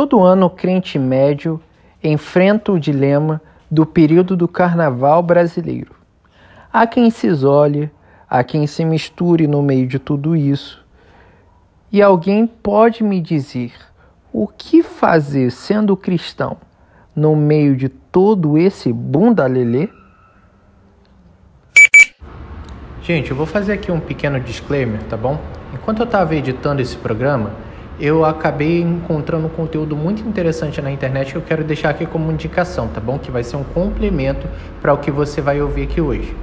Todo ano o crente médio enfrenta o dilema do período do carnaval brasileiro. Há quem se isole, há quem se misture no meio de tudo isso. E alguém pode me dizer o que fazer sendo cristão no meio de todo esse bunda lelê? Gente, eu vou fazer aqui um pequeno disclaimer, tá bom? Enquanto eu estava editando esse programa, eu acabei encontrando um conteúdo muito interessante na internet que eu quero deixar aqui como indicação, tá bom? Que vai ser um complemento para o que você vai ouvir aqui hoje.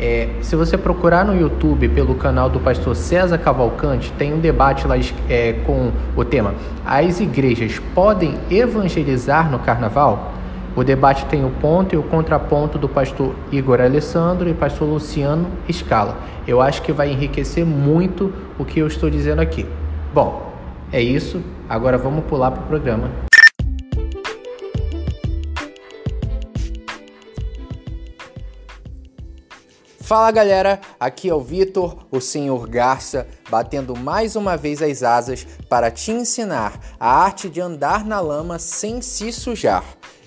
É, se você procurar no YouTube pelo canal do pastor César Cavalcante, tem um debate lá é, com o tema As igrejas podem evangelizar no carnaval? O debate tem o ponto e o contraponto do pastor Igor Alessandro e pastor Luciano Scala. Eu acho que vai enriquecer muito o que eu estou dizendo aqui. Bom, é isso. Agora vamos pular para o programa. Fala galera, aqui é o Vitor, o Senhor Garça, batendo mais uma vez as asas para te ensinar a arte de andar na lama sem se sujar.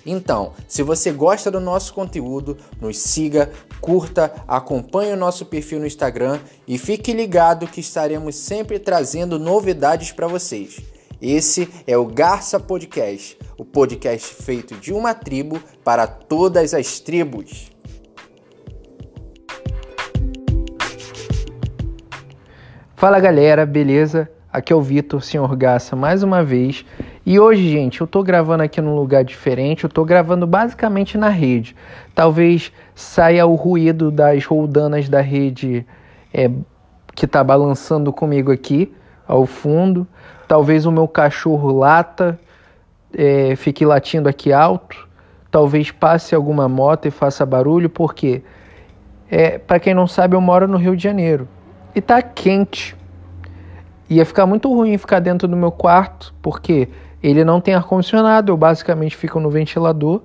Então, se você gosta do nosso conteúdo, nos siga, curta, acompanhe o nosso perfil no Instagram e fique ligado que estaremos sempre trazendo novidades para vocês. Esse é o Garça Podcast, o podcast feito de uma tribo para todas as tribos. Fala galera, beleza? Aqui é o Vitor, Senhor Gaça, mais uma vez. E hoje, gente, eu tô gravando aqui num lugar diferente, eu tô gravando basicamente na rede. Talvez saia o ruído das roldanas da rede é, que tá balançando comigo aqui ao fundo. Talvez o meu cachorro lata, é, fique latindo aqui alto. Talvez passe alguma moto e faça barulho, porque, é, para quem não sabe, eu moro no Rio de Janeiro e tá quente. Ia ficar muito ruim ficar dentro do meu quarto, porque ele não tem ar-condicionado, eu basicamente fico no ventilador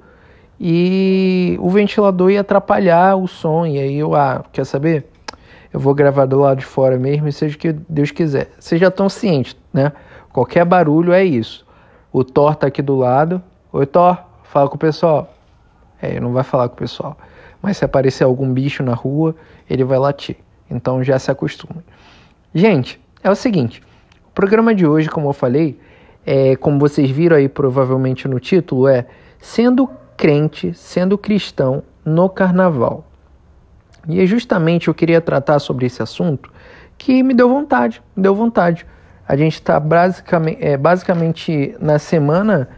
e o ventilador ia atrapalhar o som. E aí eu, ah, quer saber? Eu vou gravar do lado de fora mesmo seja o que Deus quiser. Vocês já estão cientes, né? Qualquer barulho é isso. O Thor tá aqui do lado. Oi, Thor, fala com o pessoal. É, não vai falar com o pessoal. Mas se aparecer algum bicho na rua, ele vai latir. Então já se acostume. Gente, é o seguinte: o programa de hoje, como eu falei, é, como vocês viram aí provavelmente no título, é sendo crente, sendo cristão no carnaval. E é justamente eu queria tratar sobre esse assunto que me deu vontade, me deu vontade. A gente está basicamente, é, basicamente na semana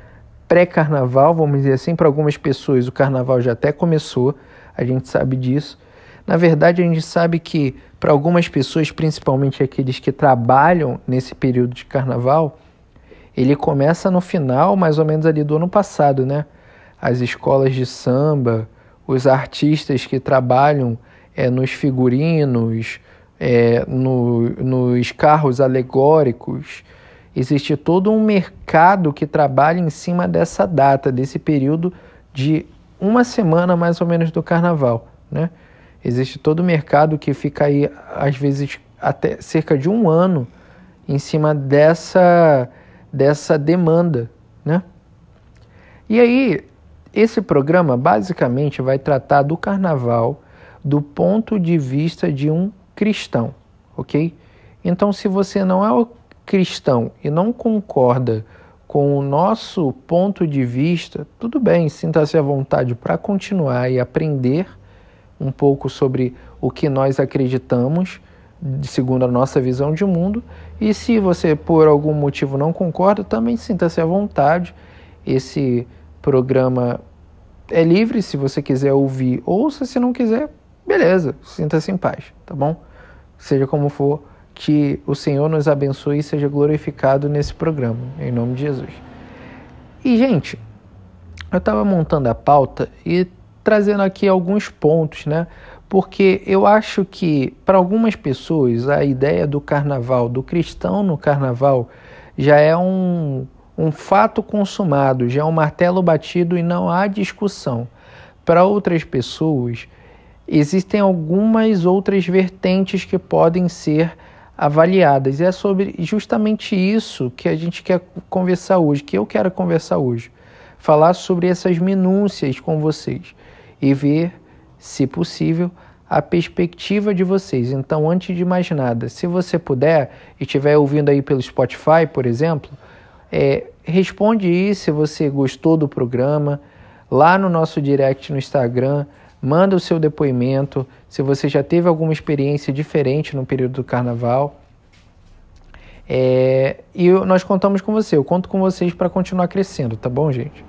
pré-carnaval, vamos dizer assim, para algumas pessoas o carnaval já até começou, a gente sabe disso. Na verdade, a gente sabe que para algumas pessoas, principalmente aqueles que trabalham nesse período de carnaval, ele começa no final, mais ou menos ali do ano passado, né? As escolas de samba, os artistas que trabalham é, nos figurinos, é, no, nos carros alegóricos. Existe todo um mercado que trabalha em cima dessa data, desse período de uma semana mais ou menos do carnaval, né? Existe todo o mercado que fica aí, às vezes, até cerca de um ano em cima dessa, dessa demanda, né? E aí, esse programa basicamente vai tratar do carnaval do ponto de vista de um cristão, ok? Então, se você não é cristão e não concorda com o nosso ponto de vista, tudo bem, sinta-se à vontade para continuar e aprender um pouco sobre o que nós acreditamos, segundo a nossa visão de mundo. E se você por algum motivo não concorda, também sinta-se à vontade. Esse programa é livre, se você quiser ouvir, ouça, se não quiser, beleza, sinta-se em paz, tá bom? Seja como for, que o Senhor nos abençoe e seja glorificado nesse programa, em nome de Jesus. E, gente, eu estava montando a pauta e trazendo aqui alguns pontos, né? Porque eu acho que para algumas pessoas a ideia do carnaval, do cristão no carnaval, já é um, um fato consumado, já é um martelo batido e não há discussão. Para outras pessoas, existem algumas outras vertentes que podem ser avaliadas. E é sobre justamente isso que a gente quer conversar hoje, que eu quero conversar hoje. Falar sobre essas minúcias com vocês e ver, se possível, a perspectiva de vocês. Então, antes de mais nada, se você puder e estiver ouvindo aí pelo Spotify, por exemplo, é, responde aí se você gostou do programa lá no nosso direct no Instagram manda o seu depoimento, se você já teve alguma experiência diferente no período do carnaval. É, e nós contamos com você, eu conto com vocês para continuar crescendo, tá bom, gente?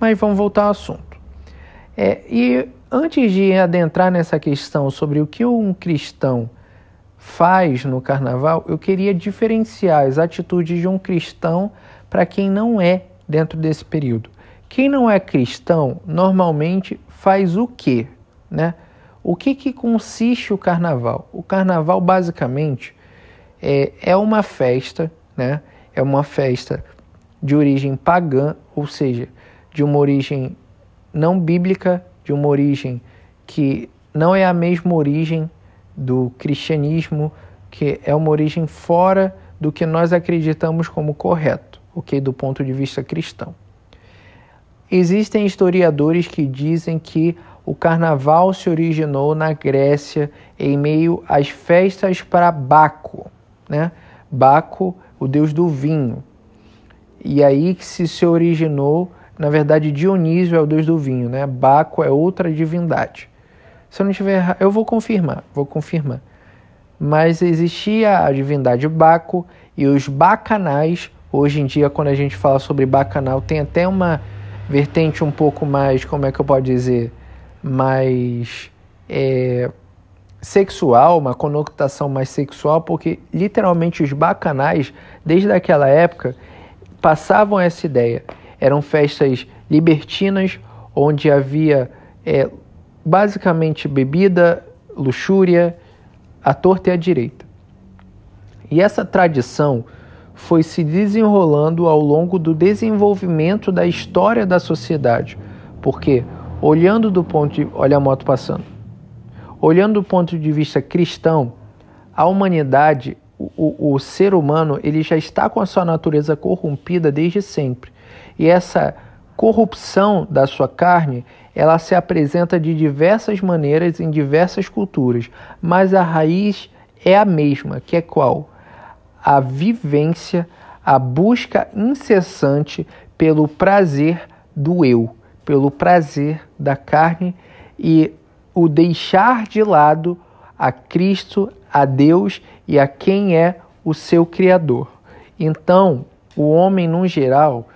Mas vamos voltar ao assunto. É, e antes de adentrar nessa questão sobre o que um cristão faz no carnaval, eu queria diferenciar as atitudes de um cristão para quem não é dentro desse período. Quem não é cristão normalmente faz o quê? Né? O que, que consiste o carnaval? O carnaval, basicamente, é, é uma festa, né? é uma festa de origem pagã, ou seja, de uma origem não bíblica, de uma origem que não é a mesma origem do cristianismo, que é uma origem fora do que nós acreditamos como correto, ok? Do ponto de vista cristão. Existem historiadores que dizem que o carnaval se originou na Grécia em meio às festas para Baco, né? Baco, o deus do vinho. E aí que se, se originou, na verdade, Dionísio é o deus do vinho, né? Baco é outra divindade. Se eu não tiver errado, eu vou confirmar, vou confirmar. Mas existia a divindade Baco e os bacanais. Hoje em dia, quando a gente fala sobre bacanal, tem até uma vertente um pouco mais, como é que eu posso dizer, mais é, sexual, uma conotação mais sexual, porque literalmente os bacanais, desde aquela época, passavam essa ideia. Eram festas libertinas, onde havia é, basicamente bebida, luxúria, à torta e à direita. E essa tradição foi se desenrolando ao longo do desenvolvimento da história da sociedade. Porque, olhando do ponto de. Olha a moto passando. Olhando do ponto de vista cristão, a humanidade, o, o ser humano, ele já está com a sua natureza corrompida desde sempre. E essa corrupção da sua carne, ela se apresenta de diversas maneiras em diversas culturas, mas a raiz é a mesma, que é qual? a vivência, a busca incessante pelo prazer do eu, pelo prazer da carne e o deixar de lado a Cristo, a Deus e a quem é o seu Criador. Então, o homem, no geral,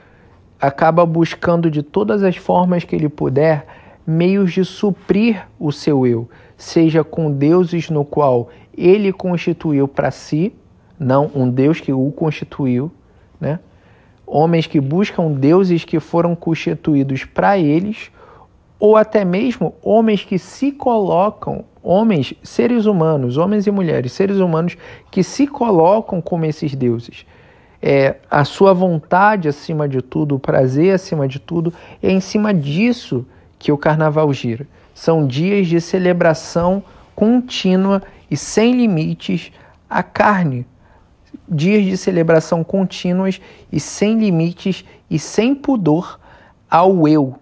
acaba buscando de todas as formas que ele puder meios de suprir o seu eu, seja com deuses no qual ele constituiu para si, não um Deus que o constituiu, né? Homens que buscam deuses que foram constituídos para eles, ou até mesmo homens que se colocam, homens, seres humanos, homens e mulheres, seres humanos que se colocam como esses deuses. É, a sua vontade acima de tudo, o prazer acima de tudo, é em cima disso que o carnaval gira. São dias de celebração contínua e sem limites à carne, dias de celebração contínuas e sem limites e sem pudor ao eu.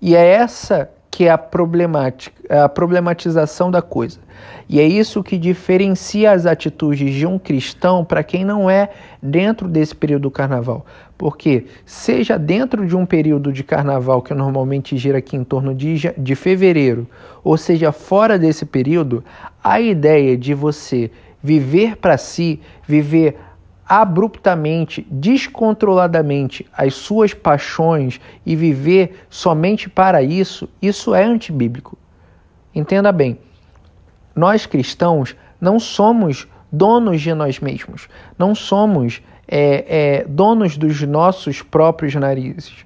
E é essa que é a, problemática, a problematização da coisa. E é isso que diferencia as atitudes de um cristão para quem não é dentro desse período do carnaval. Porque, seja dentro de um período de carnaval que normalmente gira aqui em torno de, de fevereiro, ou seja fora desse período, a ideia de você viver para si, viver abruptamente, descontroladamente as suas paixões e viver somente para isso, isso é antibíblico. Entenda bem, nós cristãos não somos donos de nós mesmos, não somos é, é, donos dos nossos próprios narizes.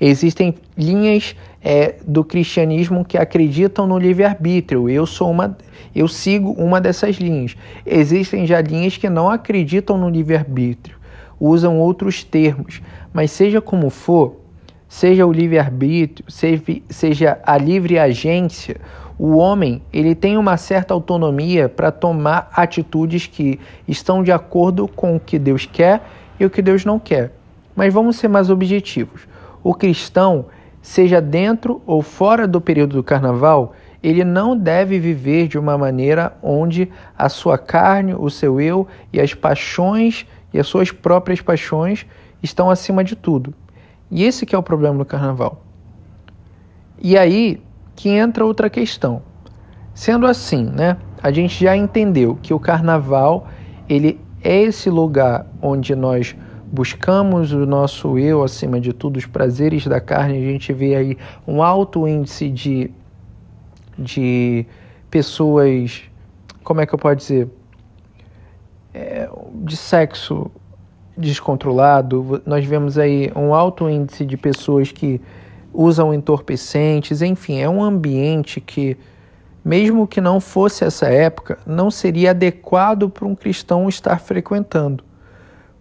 Existem linhas é, do cristianismo que acreditam no livre-arbítrio. Eu sou uma, eu sigo uma dessas linhas. Existem já linhas que não acreditam no livre-arbítrio, usam outros termos. Mas seja como for, seja o livre-arbítrio, seja a livre agência, O homem, ele tem uma certa autonomia para tomar atitudes que estão de acordo com o que Deus quer e o que Deus não quer. Mas vamos ser mais objetivos. O cristão, seja dentro ou fora do período do carnaval, ele não deve viver de uma maneira onde a sua carne, o seu eu e as paixões e as suas próprias paixões estão acima de tudo. E esse que é o problema do carnaval. E aí que entra outra questão. Sendo assim, né, a gente já entendeu que o carnaval ele é esse lugar onde nós buscamos o nosso eu acima de tudo, os prazeres da carne. A gente vê aí um alto índice de, de pessoas, como é que eu posso dizer, é, de sexo descontrolado. Nós vemos aí um alto índice de pessoas que usam entorpecentes, enfim, é um ambiente que, mesmo que não fosse essa época, não seria adequado para um cristão estar frequentando.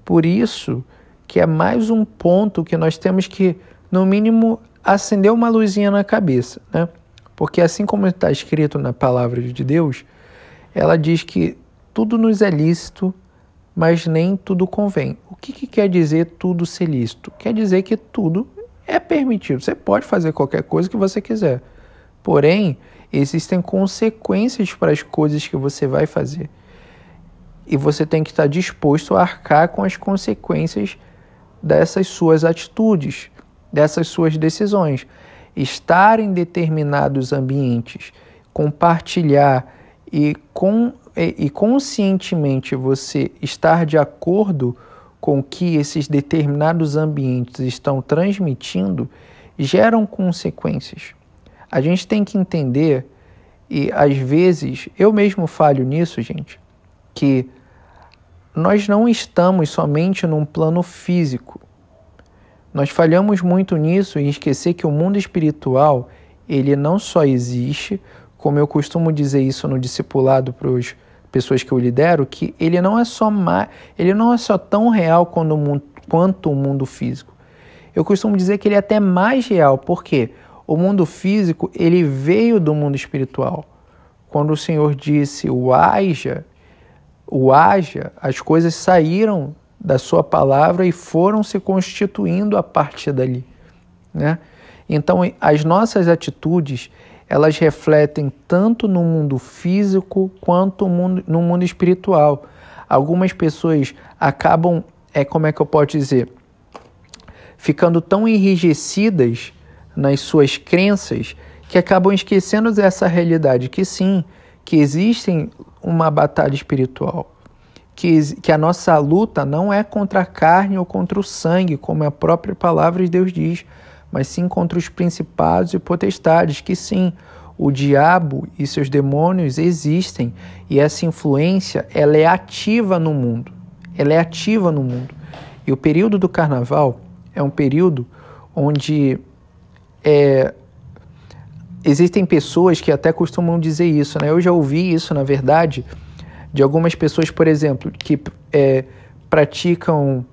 Por isso que é mais um ponto que nós temos que, no mínimo, acender uma luzinha na cabeça, né? Porque assim como está escrito na palavra de Deus, ela diz que tudo nos é lícito, mas nem tudo convém. O que, que quer dizer tudo ser lícito? Quer dizer que tudo é permitido. Você pode fazer qualquer coisa que você quiser. Porém, existem consequências para as coisas que você vai fazer. E você tem que estar disposto a arcar com as consequências dessas suas atitudes, dessas suas decisões. Estar em determinados ambientes, compartilhar e, com, e, e conscientemente você estar de acordo com que esses determinados ambientes estão transmitindo geram consequências. A gente tem que entender, e às vezes eu mesmo falho nisso, gente, que nós não estamos somente num plano físico. Nós falhamos muito nisso em esquecer que o mundo espiritual, ele não só existe, como eu costumo dizer isso no discipulado para os pessoas que eu lidero que ele não é só ele não é só tão real quanto o, mundo, quanto o mundo físico. Eu costumo dizer que ele é até mais real, porque o mundo físico ele veio do mundo espiritual. Quando o Senhor disse o haja, o haja, as coisas saíram da sua palavra e foram se constituindo a partir dali, né? Então, as nossas atitudes, elas refletem tanto no mundo físico quanto no mundo, espiritual. Algumas pessoas acabam, é como é que eu posso dizer, ficando tão enrijecidas nas suas crenças que acabam esquecendo dessa realidade que sim, que existe uma batalha espiritual, que, que a nossa luta não é contra a carne ou contra o sangue, como a própria palavra de Deus diz, mas sim contra os principados e potestades, que sim, o diabo e seus demônios existem e essa influência ela é ativa no mundo. Ela é ativa no mundo. E o período do carnaval é um período onde é, existem pessoas que até costumam dizer isso, né? Eu já ouvi isso, na verdade, de algumas pessoas, por exemplo, que é, praticam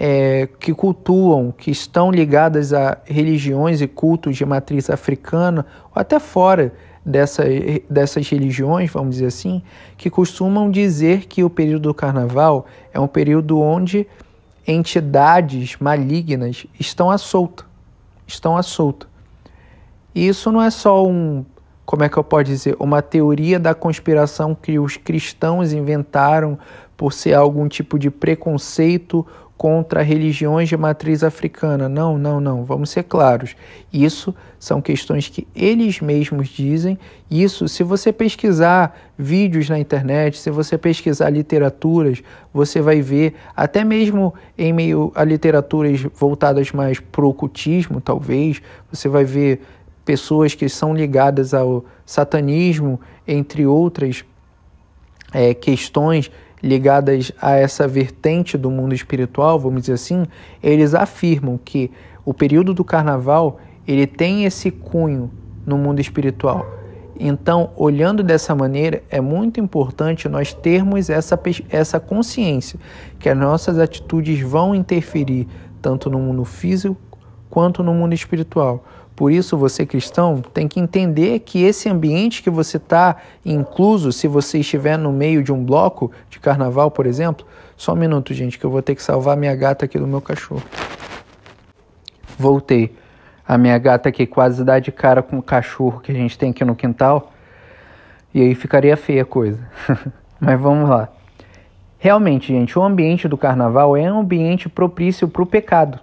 é, que cultuam, que estão ligadas a religiões e cultos de matriz africana, ou até fora dessa, dessas religiões, vamos dizer assim, que costumam dizer que o período do carnaval é um período onde entidades malignas estão à solta. Estão à solta. E isso não é só um, como é que eu posso dizer, uma teoria da conspiração que os cristãos inventaram por ser algum tipo de preconceito contra religiões de matriz africana. Não, não, não. Vamos ser claros. Isso são questões que eles mesmos dizem. Isso, se você pesquisar vídeos na internet, se você pesquisar literaturas, você vai ver, até mesmo em meio a literaturas voltadas mais para o ocultismo, talvez, você vai ver pessoas que são ligadas ao satanismo, entre outras é, questões ligadas a essa vertente do mundo espiritual, vamos dizer assim, eles afirmam que o período do carnaval ele tem esse cunho no mundo espiritual. Então, olhando dessa maneira, é muito importante nós termos essa, essa consciência que as nossas atitudes vão interferir tanto no mundo físico quanto no mundo espiritual. Por isso, você cristão tem que entender que esse ambiente que você está incluso, se você estiver no meio de um bloco de carnaval, por exemplo. Só um minuto, gente, que eu vou ter que salvar minha gata aqui do meu cachorro. Voltei. A minha gata aqui quase dá de cara com o cachorro que a gente tem aqui no quintal. E aí ficaria feia a coisa. Mas vamos lá. Realmente, gente, o ambiente do carnaval é um ambiente propício para o pecado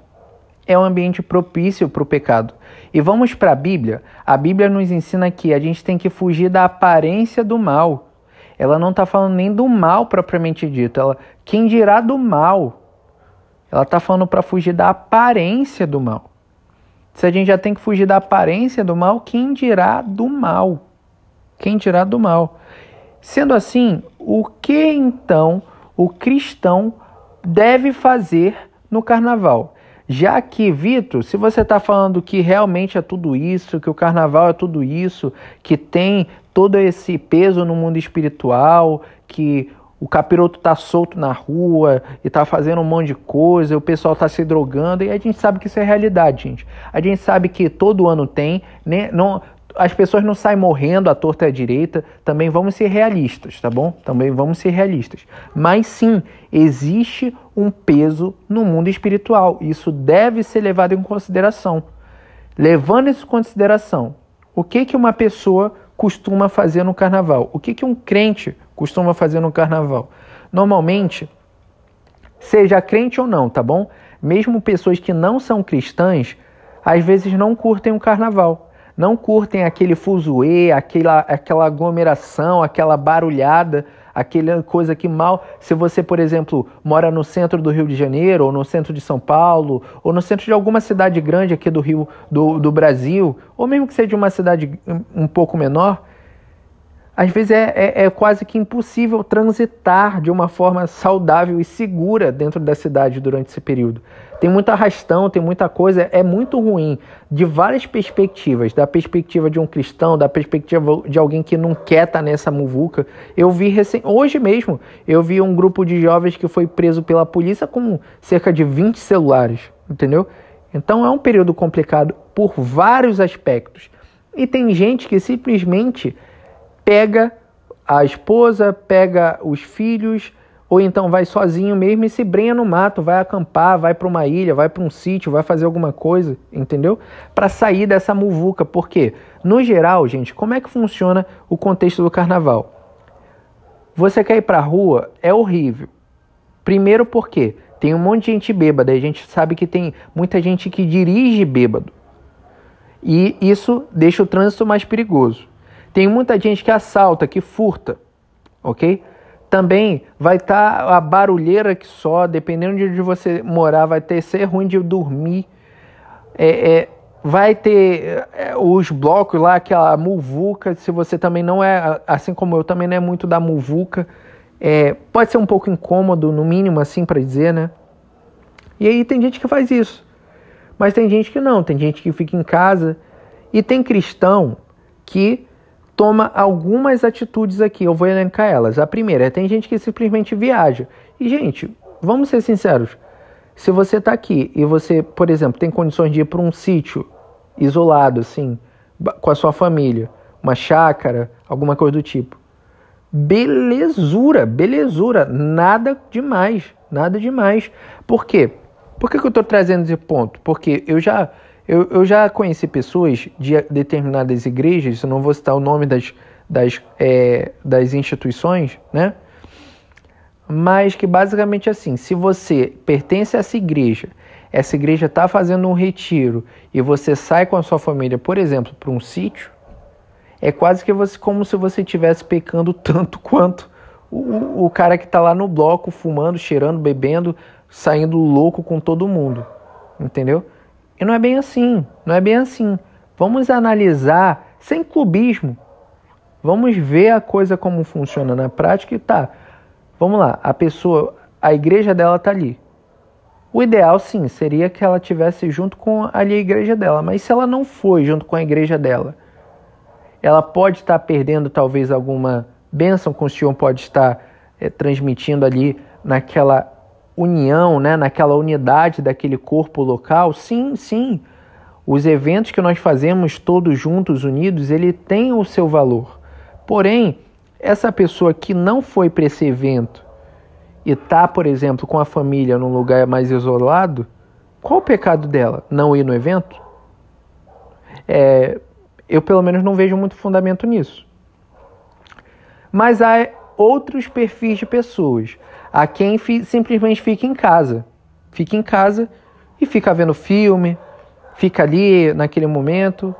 é um ambiente propício para o pecado. E vamos para a Bíblia. A Bíblia nos ensina que a gente tem que fugir da aparência do mal. Ela não está falando nem do mal propriamente dito. Ela, quem dirá do mal? Ela está falando para fugir da aparência do mal. Se a gente já tem que fugir da aparência do mal, quem dirá do mal? Quem dirá do mal? Sendo assim, o que então o cristão deve fazer no carnaval? Já que, Vitor, se você está falando que realmente é tudo isso, que o carnaval é tudo isso, que tem todo esse peso no mundo espiritual, que o capiroto tá solto na rua e tá fazendo um monte de coisa, o pessoal tá se drogando, e a gente sabe que isso é realidade, gente. A gente sabe que todo ano tem, né? Não, as pessoas não saem morrendo à torta e à direita, também vamos ser realistas, tá bom? Também vamos ser realistas. Mas sim, existe um peso no mundo espiritual. Isso deve ser levado em consideração. Levando isso em consideração, o que, que uma pessoa costuma fazer no carnaval? O que, que um crente costuma fazer no carnaval? Normalmente, seja crente ou não, tá bom? Mesmo pessoas que não são cristãs, às vezes não curtem o carnaval não curtem aquele fuzuê, aquela, aquela aglomeração, aquela barulhada, aquela coisa que mal. Se você, por exemplo, mora no centro do Rio de Janeiro, ou no centro de São Paulo, ou no centro de alguma cidade grande aqui do Rio do, do Brasil, ou mesmo que seja uma cidade um pouco menor, às vezes é, é, é, quase que impossível transitar de uma forma saudável e segura dentro da cidade durante esse período. Tem muito arrastão, tem muita coisa, é muito ruim de várias perspectivas, da perspectiva de um cristão, da perspectiva de alguém que não quer estar nessa muvuca. Eu vi recém, hoje mesmo, eu vi um grupo de jovens que foi preso pela polícia com cerca de 20 celulares, entendeu? Então é um período complicado por vários aspectos. E tem gente que simplesmente pega a esposa, pega os filhos, ou então vai sozinho mesmo e se brenha no mato, vai acampar, vai para uma ilha, vai para um sítio, vai fazer alguma coisa, entendeu? Para sair dessa muvuca, porque no geral, gente, como é que funciona o contexto do carnaval? Você quer ir para rua é horrível. Primeiro porque tem um monte de gente bêbada, a gente sabe que tem muita gente que dirige bêbado. E isso deixa o trânsito mais perigoso. Tem muita gente que assalta, que furta, ok? Também vai estar tá a barulheira que só, dependendo de onde você morar, vai ter ser ruim de dormir. É, é, vai ter é, os blocos lá, aquela muvuca, se você também não é, assim como eu, também não é muito da muvuca. É, pode ser um pouco incômodo, no mínimo, assim para dizer, né? E aí tem gente que faz isso. Mas tem gente que não, tem gente que fica em casa. E tem cristão que toma algumas atitudes aqui, eu vou elencar elas. A primeira é tem gente que simplesmente viaja. E, gente, vamos ser sinceros. Se você está aqui e você, por exemplo, tem condições de ir para um sítio isolado, assim, com a sua família, uma chácara, alguma coisa do tipo. Belezura, belezura, nada demais, nada demais. Por quê? Por que, que eu estou trazendo esse ponto? Porque eu já eu, eu já conheci pessoas de determinadas igrejas, eu não vou citar o nome das, das, é, das instituições, né? Mas que basicamente assim, se você pertence a essa igreja, essa igreja está fazendo um retiro e você sai com a sua família, por exemplo, para um sítio, é quase que você, como se você estivesse pecando tanto quanto o, o cara que está lá no bloco, fumando, cheirando, bebendo, saindo louco com todo mundo. Entendeu? E não é bem assim, não é bem assim. Vamos analisar sem clubismo. Vamos ver a coisa como funciona na prática e tá. Vamos lá, a pessoa, a igreja dela tá ali. O ideal sim seria que ela tivesse junto com ali a igreja dela, mas se ela não foi junto com a igreja dela, ela pode estar perdendo talvez alguma bênção que o Senhor pode estar é, transmitindo ali naquela união, né, naquela unidade daquele corpo local, sim, sim. Os eventos que nós fazemos todos juntos, unidos, ele tem o seu valor. Porém, essa pessoa que não foi para esse evento e está, por exemplo, com a família num lugar mais isolado, qual o pecado dela? Não ir no evento? É, eu, pelo menos, não vejo muito fundamento nisso. Mas há outros perfis de pessoas. Há quem simplesmente fica em casa. Fica em casa e fica vendo filme, fica ali naquele momento,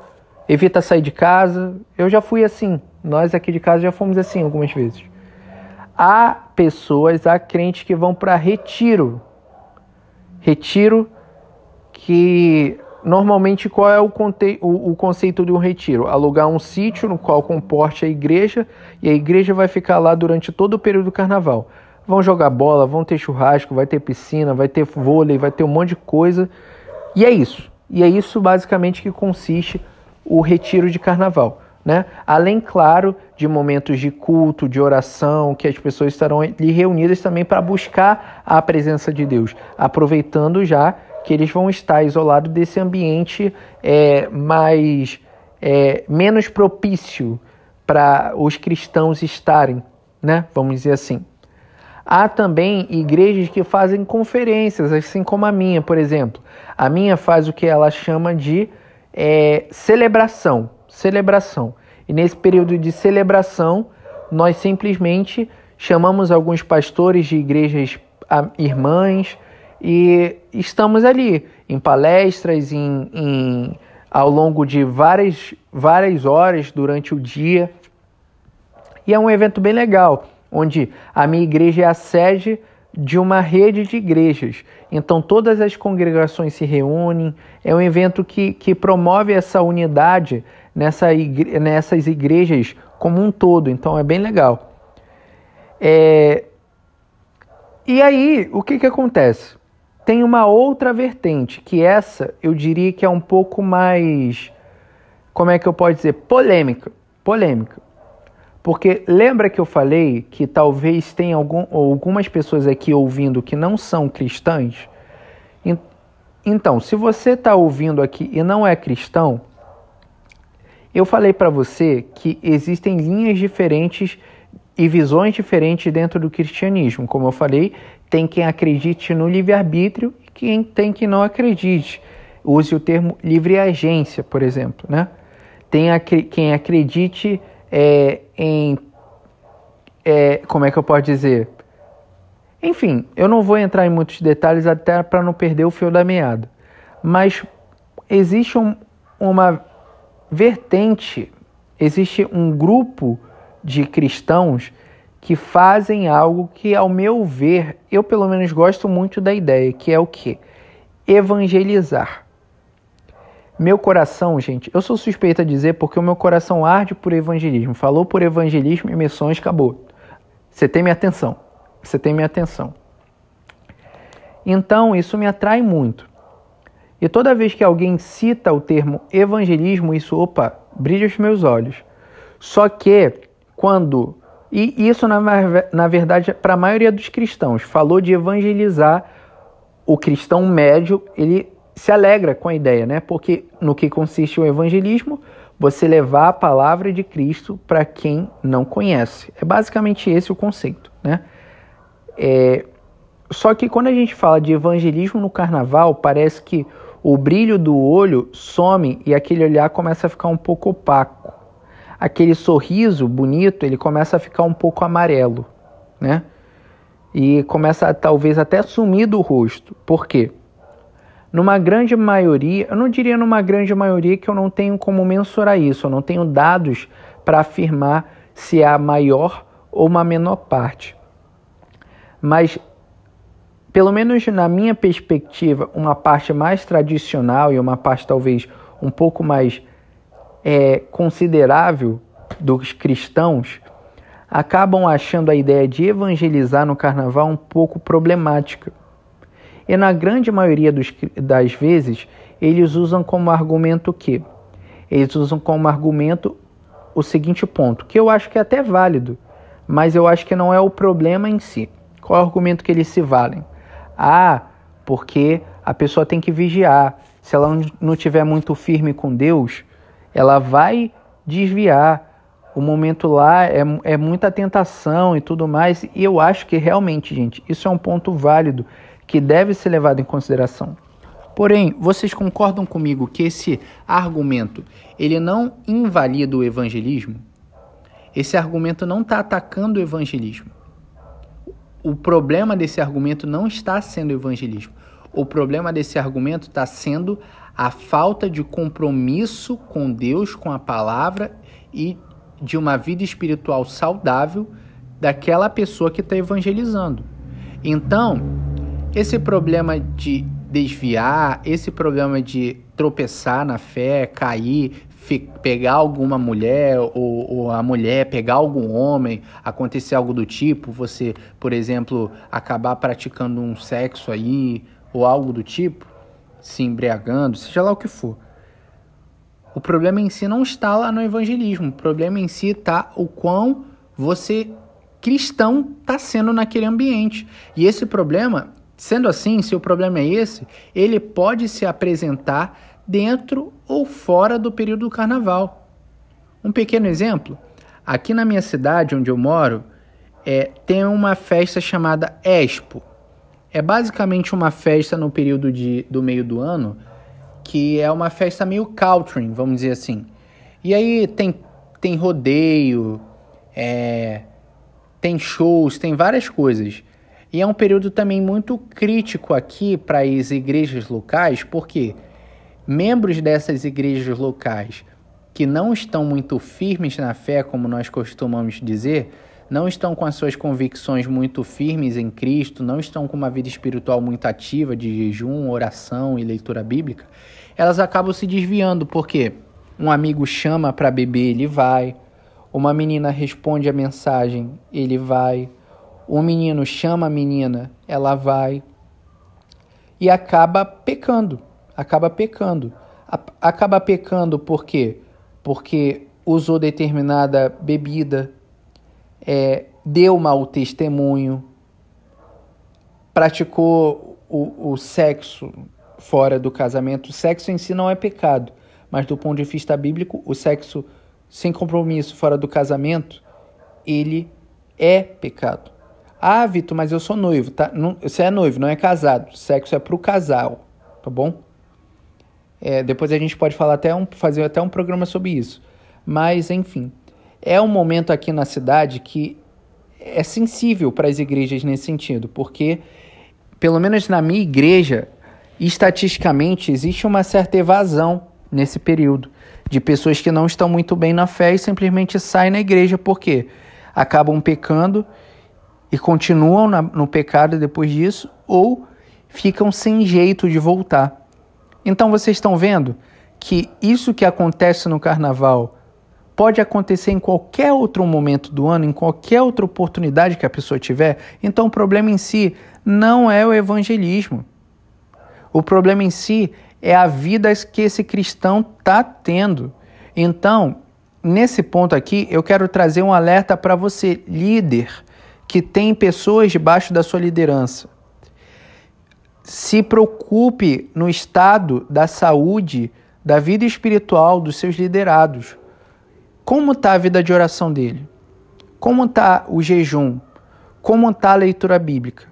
evita sair de casa. Eu já fui assim. Nós aqui de casa já fomos assim algumas vezes. Há pessoas, há crentes que vão para retiro. Retiro que normalmente qual é o, conte o, o, conceito de um retiro? Alugar um sítio no qual comporte a igreja e a igreja vai ficar lá durante todo o período do carnaval. Vão jogar bola, vão ter churrasco, vai ter piscina, vai ter vôlei, vai ter um monte de coisa. E é isso. E é isso basicamente que consiste o retiro de carnaval. Né? Além, claro, de momentos de culto, de oração, que as pessoas estarão ali reunidas também para buscar a presença de Deus, aproveitando já que eles vão estar isolados desse ambiente é, mais é, menos propício para os cristãos estarem, né? Vamos dizer assim. Há também igrejas que fazem conferências, assim como a minha, por exemplo. A minha faz o que ela chama de é, celebração. Celebração. E nesse período de celebração, nós simplesmente chamamos alguns pastores de igrejas irmãs, e estamos ali em palestras, em, em, ao longo de várias, várias horas durante o dia. E é um evento bem legal, onde a minha igreja é a sede de uma rede de igrejas. Então todas as congregações se reúnem. É um evento que, que promove essa unidade nessa igre nessas igrejas como um todo. Então é bem legal. É... E aí, o que, que acontece? Tem uma outra vertente, que essa eu diria que é um pouco mais, como é que eu posso dizer, polêmica. Polêmica. Porque lembra que eu falei que talvez tenha algum, algumas pessoas aqui ouvindo que não são cristãs? Então, se você está ouvindo aqui e não é cristão, eu falei para você que existem linhas diferentes e visões diferentes dentro do cristianismo. Como eu falei, tem quem acredite no livre-arbítrio e quem tem que não acredite. Use o termo livre agência, por exemplo. Né? Tem quem acredite é, em. É, como é que eu posso dizer? Enfim, eu não vou entrar em muitos detalhes até para não perder o fio da meada. Mas existe um, uma vertente, existe um grupo de cristãos que fazem algo que, ao meu ver, eu pelo menos gosto muito da ideia, que é o que? Evangelizar. Meu coração, gente, eu sou suspeita a dizer porque o meu coração arde por evangelismo. Falou por evangelismo e missões, acabou. Você tem minha atenção. Você tem minha atenção. Então, isso me atrai muito. E toda vez que alguém cita o termo evangelismo, isso, opa, brilha os meus olhos. Só que quando e isso, na, na verdade, para a maioria dos cristãos, falou de evangelizar o cristão médio, ele se alegra com a ideia, né? Porque no que consiste o evangelismo, você levar a palavra de Cristo para quem não conhece. É basicamente esse o conceito, né? É... Só que quando a gente fala de evangelismo no carnaval, parece que o brilho do olho some e aquele olhar começa a ficar um pouco opaco aquele sorriso bonito, ele começa a ficar um pouco amarelo, né? E começa a, talvez até sumir do rosto. Por quê? Numa grande maioria, eu não diria numa grande maioria que eu não tenho como mensurar isso, eu não tenho dados para afirmar se é a maior ou uma menor parte. Mas, pelo menos na minha perspectiva, uma parte mais tradicional e uma parte talvez um pouco mais é, considerável dos cristãos acabam achando a ideia de evangelizar no carnaval um pouco problemática. E na grande maioria dos, das vezes, eles usam como argumento o quê? Eles usam como argumento o seguinte ponto, que eu acho que é até válido, mas eu acho que não é o problema em si. Qual é o argumento que eles se valem? Ah, porque a pessoa tem que vigiar. se ela não tiver muito firme com Deus, ela vai desviar. O momento lá é, é muita tentação e tudo mais. E eu acho que realmente, gente, isso é um ponto válido que deve ser levado em consideração. Porém, vocês concordam comigo que esse argumento ele não invalida o evangelismo? Esse argumento não está atacando o evangelismo. O problema desse argumento não está sendo o evangelismo. O problema desse argumento está sendo a falta de compromisso com Deus, com a palavra e de uma vida espiritual saudável daquela pessoa que está evangelizando. Então, esse problema de desviar, esse problema de tropeçar na fé, cair, pegar alguma mulher ou, ou, a mulher pegar algum homem, acontecer algo do tipo, você, por exemplo, acabar praticando um sexo aí ou algo do tipo, se embriagando, seja lá o que for. O problema em si não está lá no evangelismo. O problema em si está o quão você cristão está sendo naquele ambiente. E esse problema, sendo assim, se o problema é esse, ele pode se apresentar dentro ou fora do período do carnaval. Um pequeno exemplo: aqui na minha cidade, onde eu moro, é, tem uma festa chamada Expo. É basicamente uma festa no período de, do meio do ano, que é uma festa meio country, vamos dizer assim. E aí tem, tem rodeio, é, tem shows, tem várias coisas. E é um período também muito crítico aqui para as igrejas locais, porque membros dessas igrejas locais que não estão muito firmes na fé, como nós costumamos dizer, não estão com as suas convicções muito firmes em Cristo, não estão com uma vida espiritual muito ativa de jejum, oração e leitura bíblica, elas acabam se desviando, porque um amigo chama para beber, ele vai, uma menina responde a mensagem, ele vai, um menino chama a menina, ela vai, e acaba pecando, acaba pecando. Acaba pecando por quê? Porque usou determinada bebida, é, deu mau testemunho, praticou o, o sexo fora do casamento. O sexo em si não é pecado, mas do ponto de vista bíblico, o sexo sem compromisso fora do casamento, ele é pecado. Ah, Vitor, mas eu sou noivo, tá? Não, você é noivo, não é casado. Sexo é pro casal, tá bom? É, depois a gente pode falar até um, fazer até um programa sobre isso. Mas, enfim, é um momento aqui na cidade que é sensível para as igrejas nesse sentido, porque, pelo menos na minha igreja, estatisticamente existe uma certa evasão nesse período de pessoas que não estão muito bem na fé e simplesmente saem na igreja porque acabam pecando e continuam na, no pecado depois disso ou ficam sem jeito de voltar. Então vocês estão vendo que isso que acontece no carnaval pode acontecer em qualquer outro momento do ano, em qualquer outra oportunidade que a pessoa tiver. Então o problema em si não é o evangelismo. O problema em si é a vida que esse cristão está tendo. Então, nesse ponto aqui, eu quero trazer um alerta para você, líder, que tem pessoas debaixo da sua liderança. Se preocupe no estado da saúde, da vida espiritual dos seus liderados. Como está a vida de oração dele? Como está o jejum? Como está a leitura bíblica?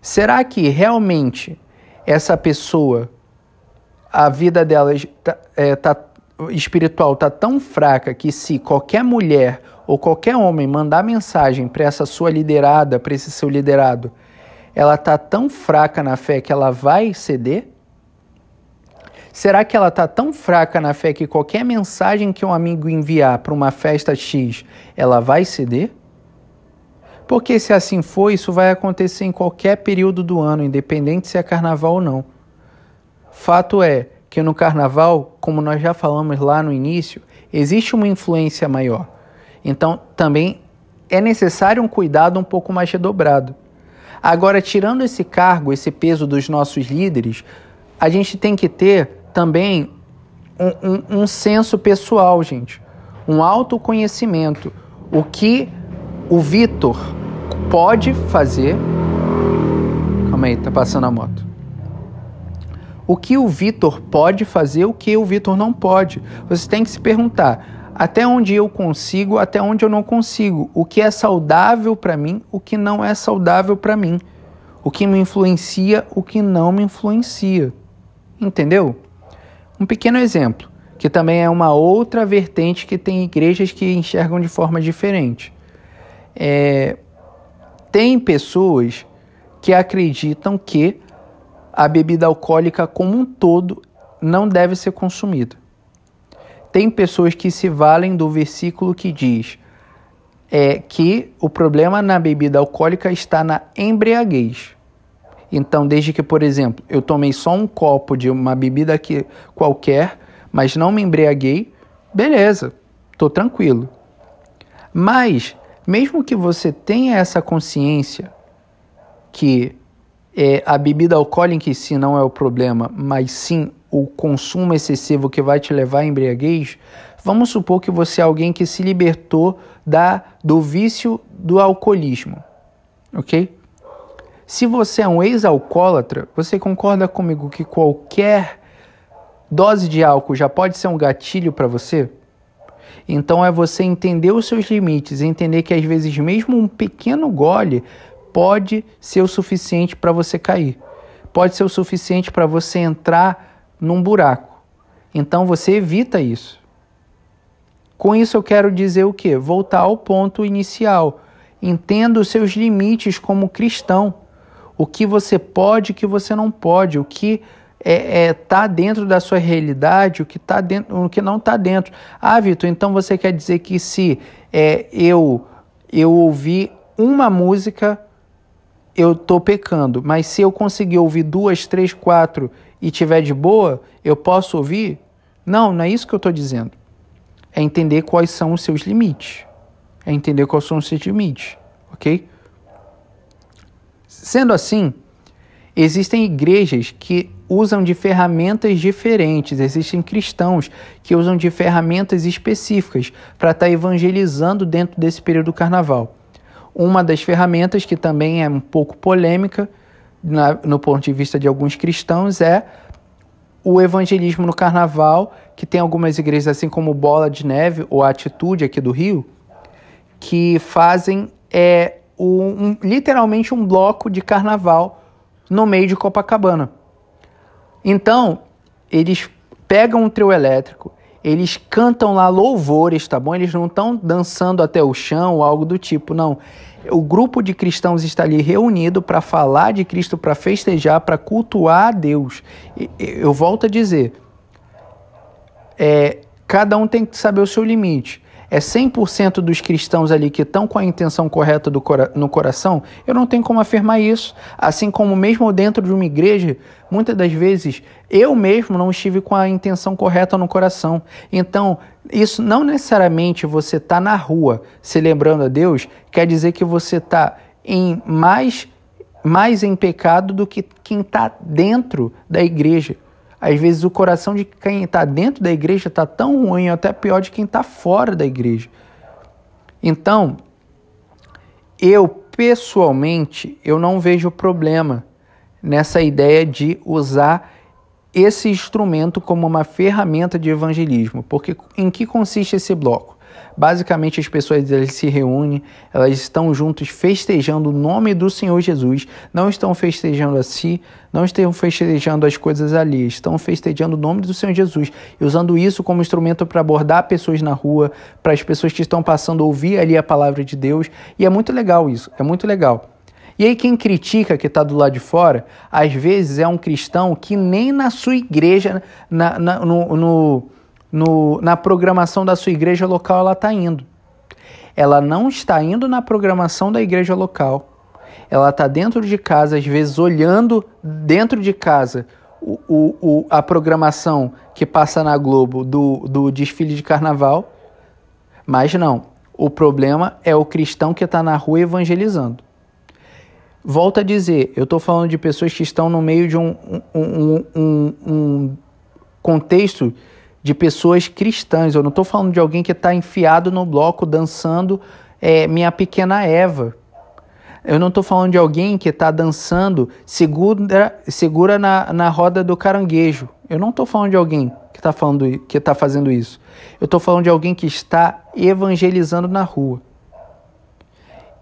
Será que realmente essa pessoa, a vida dela é, tá, espiritual está tão fraca que se qualquer mulher ou qualquer homem mandar mensagem para essa sua liderada, para esse seu liderado, ela está tão fraca na fé que ela vai ceder? Será que ela está tão fraca na fé que qualquer mensagem que um amigo enviar para uma festa X, ela vai ceder? Porque se assim for, isso vai acontecer em qualquer período do ano, independente se é carnaval ou não. Fato é que no carnaval, como nós já falamos lá no início, existe uma influência maior. Então também é necessário um cuidado um pouco mais redobrado. Agora, tirando esse cargo, esse peso dos nossos líderes, a gente tem que ter também um, um, um senso pessoal, gente. Um autoconhecimento. O que o Vitor pode fazer. Calma aí, tá passando a moto. o que o Vitor pode fazer, o que o Vitor não pode. Você tem que se perguntar até onde eu consigo, até onde eu não consigo, o que é saudável para mim, o que não é saudável para mim, o que me influencia, o que não me influencia. Entendeu? Um pequeno exemplo, que também é uma outra vertente que tem igrejas que enxergam de forma diferente. É, tem pessoas que acreditam que a bebida alcoólica como um todo não deve ser consumida. Tem pessoas que se valem do versículo que diz é, que o problema na bebida alcoólica está na embriaguez. Então, desde que, por exemplo, eu tomei só um copo de uma bebida que, qualquer, mas não me embriaguei, beleza, estou tranquilo. Mas, mesmo que você tenha essa consciência que é, a bebida alcoólica em si não é o problema, mas sim o consumo excessivo que vai te levar à embriaguez, vamos supor que você é alguém que se libertou da, do vício do alcoolismo, ok? Se você é um ex-alcoólatra, você concorda comigo que qualquer dose de álcool já pode ser um gatilho para você? Então é você entender os seus limites, entender que às vezes mesmo um pequeno gole pode ser o suficiente para você cair. Pode ser o suficiente para você entrar num buraco. Então você evita isso. Com isso eu quero dizer o quê? Voltar ao ponto inicial. Entenda os seus limites como cristão. O que você pode o que você não pode. O que é, é, tá dentro da sua realidade, o que, tá dentro, o que não está dentro. Ah, Vitor, então você quer dizer que se é, eu, eu ouvir uma música, eu estou pecando. Mas se eu conseguir ouvir duas, três, quatro e tiver de boa, eu posso ouvir? Não, não é isso que eu estou dizendo. É entender quais são os seus limites. É entender quais são os seus limites, ok? Sendo assim, existem igrejas que usam de ferramentas diferentes, existem cristãos que usam de ferramentas específicas para estar tá evangelizando dentro desse período do carnaval. Uma das ferramentas que também é um pouco polêmica na, no ponto de vista de alguns cristãos, é o evangelismo no carnaval, que tem algumas igrejas, assim como Bola de Neve ou Atitude aqui do Rio, que fazem é, um, literalmente um bloco de carnaval no meio de Copacabana. Então, eles pegam um trio elétrico, eles cantam lá louvores, tá bom? Eles não estão dançando até o chão ou algo do tipo, não o grupo de cristãos está ali reunido para falar de Cristo, para festejar, para cultuar a Deus. Eu volto a dizer, é, cada um tem que saber o seu limite. É 100% dos cristãos ali que estão com a intenção correta do cora no coração? Eu não tenho como afirmar isso. Assim como mesmo dentro de uma igreja, muitas das vezes eu mesmo não estive com a intenção correta no coração. Então, isso não necessariamente você está na rua se lembrando a Deus, quer dizer que você está em mais, mais em pecado do que quem está dentro da igreja. Às vezes o coração de quem está dentro da igreja está tão ruim, até pior de quem está fora da igreja. Então, eu pessoalmente, eu não vejo problema nessa ideia de usar esse instrumento como uma ferramenta de evangelismo. Porque em que consiste esse bloco? Basicamente, as pessoas elas se reúnem, elas estão juntos festejando o nome do Senhor Jesus, não estão festejando a si, não estão festejando as coisas ali, estão festejando o nome do Senhor Jesus e usando isso como instrumento para abordar pessoas na rua, para as pessoas que estão passando ouvir ali a palavra de Deus. E é muito legal isso, é muito legal. E aí quem critica que está do lado de fora, às vezes é um cristão que nem na sua igreja, na, na, no, no, no, na programação da sua igreja local ela está indo. Ela não está indo na programação da igreja local. Ela está dentro de casa, às vezes olhando dentro de casa o, o, o, a programação que passa na Globo do, do desfile de carnaval. Mas não, o problema é o cristão que está na rua evangelizando. Volto a dizer, eu estou falando de pessoas que estão no meio de um, um, um, um contexto de pessoas cristãs. Eu não estou falando de alguém que está enfiado no bloco dançando é, Minha Pequena Eva. Eu não estou falando de alguém que está dançando segura, segura na, na roda do caranguejo. Eu não estou falando de alguém que está está fazendo isso. Eu estou falando de alguém que está evangelizando na rua.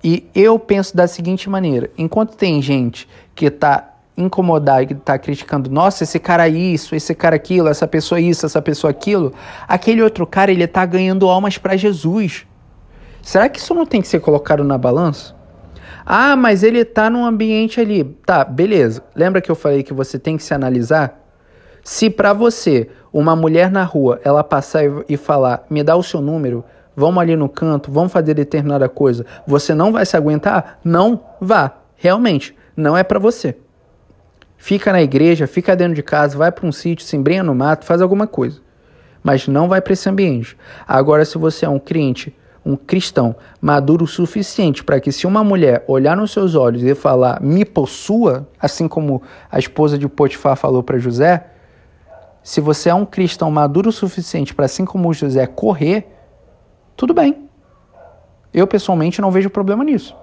E eu penso da seguinte maneira: enquanto tem gente que está incomodada e que está criticando, nossa, esse cara isso, esse cara aquilo, essa pessoa isso, essa pessoa aquilo, aquele outro cara ele está ganhando almas para Jesus. Será que isso não tem que ser colocado na balança? Ah, mas ele está num ambiente ali. Tá, beleza. Lembra que eu falei que você tem que se analisar? Se para você, uma mulher na rua, ela passar e falar, me dá o seu número, vamos ali no canto, vamos fazer determinada coisa, você não vai se aguentar? Não vá. Realmente, não é para você. Fica na igreja, fica dentro de casa, vai para um sítio, se embrenha no mato, faz alguma coisa. Mas não vai para esse ambiente. Agora, se você é um crente um cristão maduro o suficiente para que se uma mulher olhar nos seus olhos e falar me possua, assim como a esposa de Potifar falou para José, se você é um cristão maduro o suficiente para assim como José correr, tudo bem. Eu pessoalmente não vejo problema nisso.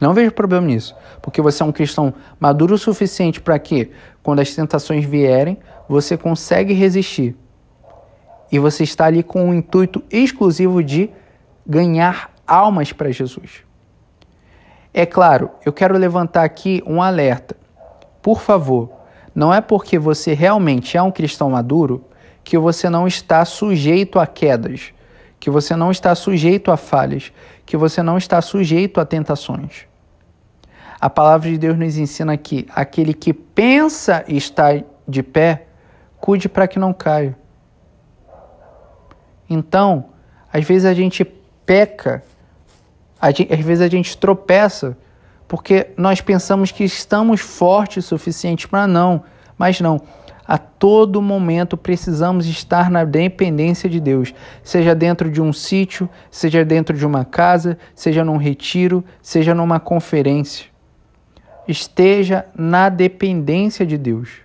Não vejo problema nisso, porque você é um cristão maduro o suficiente para que, quando as tentações vierem, você consegue resistir e você está ali com o intuito exclusivo de ganhar almas para Jesus. É claro, eu quero levantar aqui um alerta. Por favor, não é porque você realmente é um cristão maduro que você não está sujeito a quedas, que você não está sujeito a falhas, que você não está sujeito a tentações. A palavra de Deus nos ensina que aquele que pensa estar de pé, cuide para que não caia. Então, às vezes a gente peca, às vezes a gente tropeça, porque nós pensamos que estamos fortes o suficiente para não, mas não. A todo momento precisamos estar na dependência de Deus, seja dentro de um sítio, seja dentro de uma casa, seja num retiro, seja numa conferência. Esteja na dependência de Deus.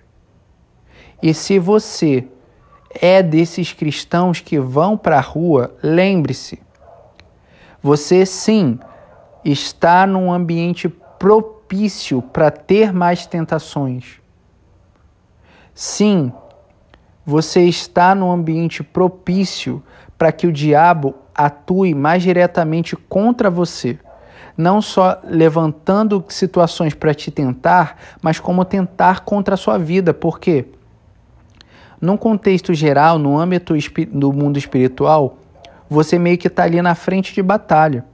E se você é desses cristãos que vão para a rua, lembre-se, você sim está num ambiente propício para ter mais tentações. Sim, você está num ambiente propício para que o diabo atue mais diretamente contra você. Não só levantando situações para te tentar, mas como tentar contra a sua vida. Por quê? num contexto geral, no âmbito do mundo espiritual, você meio que está ali na frente de batalha.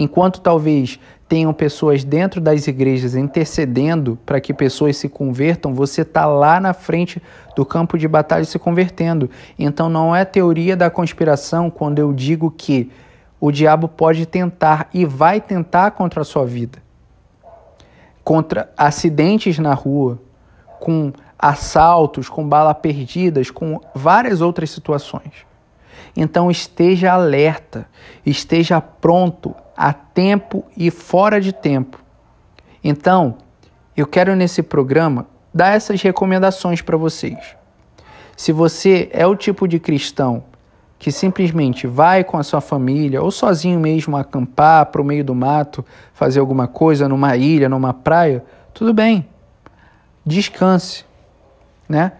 Enquanto talvez tenham pessoas dentro das igrejas intercedendo para que pessoas se convertam, você está lá na frente do campo de batalha se convertendo. Então não é teoria da conspiração quando eu digo que o diabo pode tentar e vai tentar contra a sua vida. Contra acidentes na rua, com assaltos, com bala perdidas, com várias outras situações. Então esteja alerta, esteja pronto a tempo e fora de tempo. Então, eu quero nesse programa dar essas recomendações para vocês. Se você é o tipo de cristão que simplesmente vai com a sua família ou sozinho mesmo acampar para o meio do mato, fazer alguma coisa numa ilha, numa praia, tudo bem. Descanse né?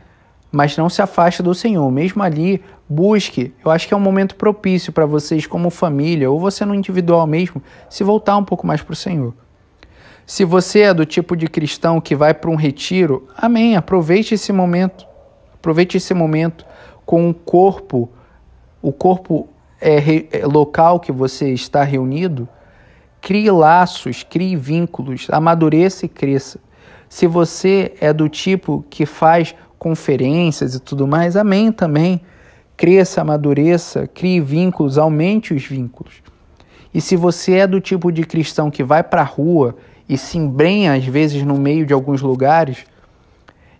Mas não se afaste do Senhor. Mesmo ali, busque. Eu acho que é um momento propício para vocês, como família, ou você no individual mesmo, se voltar um pouco mais para o Senhor. Se você é do tipo de cristão que vai para um retiro, amém. Aproveite esse momento. Aproveite esse momento com o corpo, o corpo é, é, local que você está reunido. Crie laços, crie vínculos, amadureça e cresça. Se você é do tipo que faz conferências e tudo mais, amém também. Cresça, amadureça, crie vínculos, aumente os vínculos. E se você é do tipo de cristão que vai para a rua e se embrenha às vezes no meio de alguns lugares,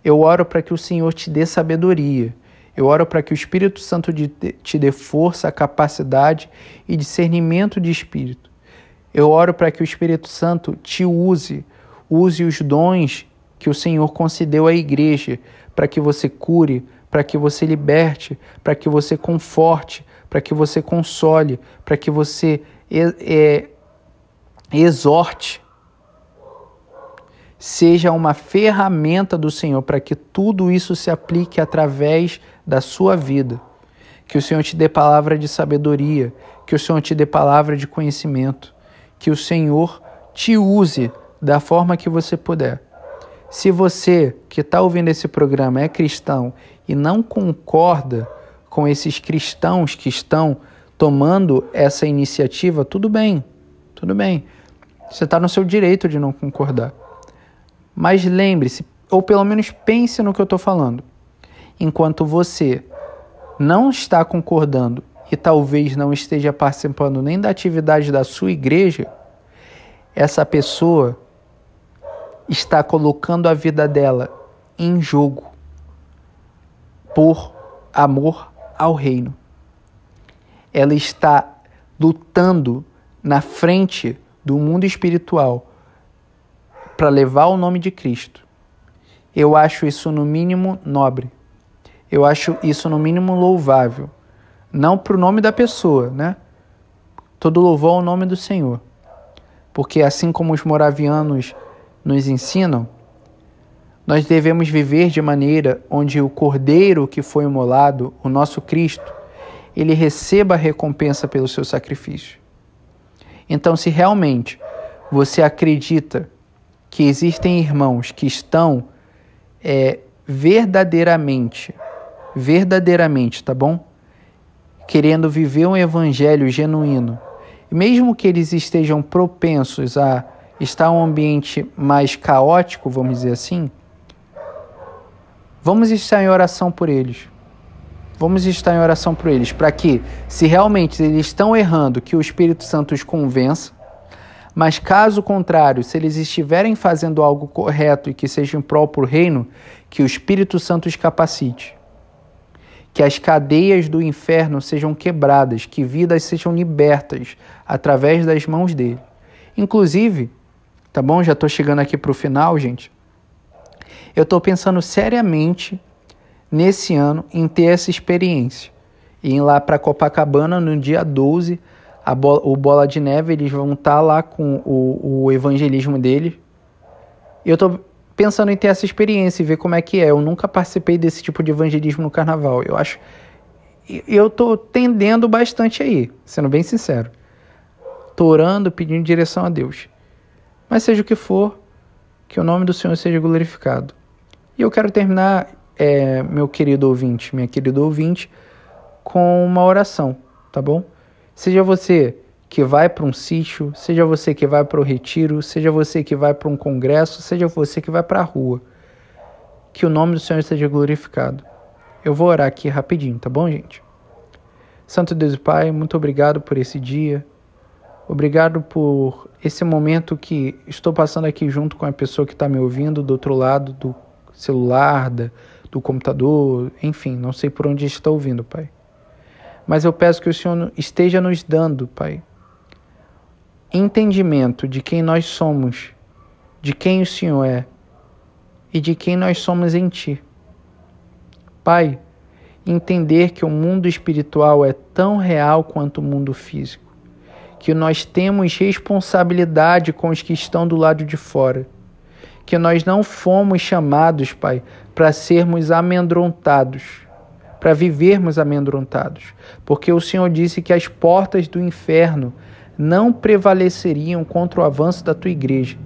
eu oro para que o Senhor te dê sabedoria. Eu oro para que o Espírito Santo te dê força, capacidade e discernimento de espírito. Eu oro para que o Espírito Santo te use Use os dons que o Senhor concedeu à igreja para que você cure, para que você liberte, para que você conforte, para que você console, para que você é, exorte, seja uma ferramenta do Senhor para que tudo isso se aplique através da sua vida. Que o Senhor te dê palavra de sabedoria, que o Senhor te dê palavra de conhecimento, que o Senhor te use da forma que você puder. Se você que está ouvindo esse programa é cristão e não concorda com esses cristãos que estão tomando essa iniciativa, tudo bem, tudo bem. Você está no seu direito de não concordar. Mas lembre-se, ou pelo menos pense no que eu estou falando. Enquanto você não está concordando e talvez não esteja participando nem da atividade da sua igreja, essa pessoa está colocando a vida dela em jogo por amor ao reino. Ela está lutando na frente do mundo espiritual para levar o nome de Cristo. Eu acho isso no mínimo nobre. Eu acho isso no mínimo louvável. Não para o nome da pessoa, né? Todo louvor ao nome do Senhor. Porque assim como os moravianos nos ensinam, nós devemos viver de maneira onde o cordeiro que foi imolado, o nosso Cristo, ele receba a recompensa pelo seu sacrifício. Então, se realmente você acredita que existem irmãos que estão é, verdadeiramente, verdadeiramente, tá bom? Querendo viver um evangelho genuíno. Mesmo que eles estejam propensos a em um ambiente mais caótico, vamos dizer assim, vamos estar em oração por eles. Vamos estar em oração por eles, para que, se realmente eles estão errando, que o Espírito Santo os convença, mas caso contrário, se eles estiverem fazendo algo correto e que seja em prol para o reino, que o Espírito Santo os capacite. Que as cadeias do inferno sejam quebradas, que vidas sejam libertas através das mãos dele. Inclusive, tá bom? Já estou chegando aqui para o final, gente. Eu estou pensando seriamente nesse ano em ter essa experiência. E ir lá para Copacabana no dia 12 a bola, o Bola de Neve, eles vão estar tá lá com o, o evangelismo dele. Eu tô pensando em ter essa experiência e ver como é que é. Eu nunca participei desse tipo de evangelismo no carnaval. Eu acho. Eu tô tendendo bastante aí, sendo bem sincero. Tô orando, pedindo direção a Deus. Mas seja o que for, que o nome do Senhor seja glorificado. E eu quero terminar, é, meu querido ouvinte, minha querida ouvinte, com uma oração, tá bom? Seja você que vai para um sítio, seja você que vai para o retiro, seja você que vai para um congresso, seja você que vai para a rua. Que o nome do Senhor seja glorificado. Eu vou orar aqui rapidinho, tá bom, gente? Santo Deus e Pai, muito obrigado por esse dia. Obrigado por esse momento que estou passando aqui junto com a pessoa que está me ouvindo do outro lado do celular, da, do computador, enfim, não sei por onde está ouvindo, Pai. Mas eu peço que o Senhor esteja nos dando, Pai, entendimento de quem nós somos, de quem o Senhor é e de quem nós somos em Ti. Pai, entender que o mundo espiritual é tão real quanto o mundo físico, que nós temos responsabilidade com os que estão do lado de fora, que nós não fomos chamados, Pai, para sermos amedrontados para vivermos amedrontados, porque o Senhor disse que as portas do inferno não prevaleceriam contra o avanço da tua igreja.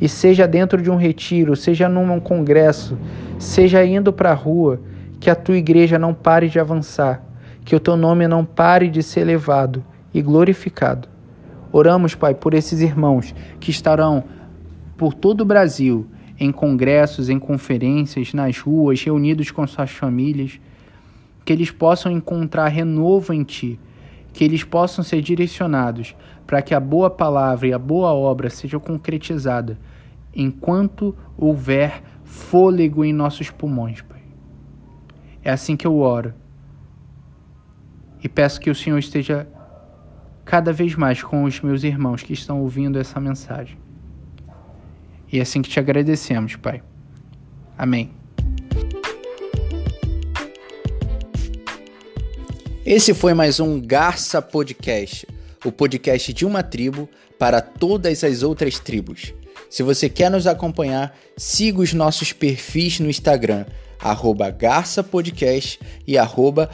E seja dentro de um retiro, seja num congresso, seja indo para a rua, que a tua igreja não pare de avançar, que o teu nome não pare de ser elevado e glorificado. Oramos, Pai, por esses irmãos que estarão por todo o Brasil, em congressos, em conferências, nas ruas, reunidos com suas famílias que eles possam encontrar renovo em Ti, que eles possam ser direcionados para que a boa palavra e a boa obra sejam concretizadas enquanto houver fôlego em nossos pulmões, Pai. É assim que eu oro. E peço que o Senhor esteja cada vez mais com os meus irmãos que estão ouvindo essa mensagem. E é assim que te agradecemos, Pai. Amém. Esse foi mais um Garça Podcast, o podcast de uma tribo para todas as outras tribos. Se você quer nos acompanhar, siga os nossos perfis no Instagram, arroba e arroba.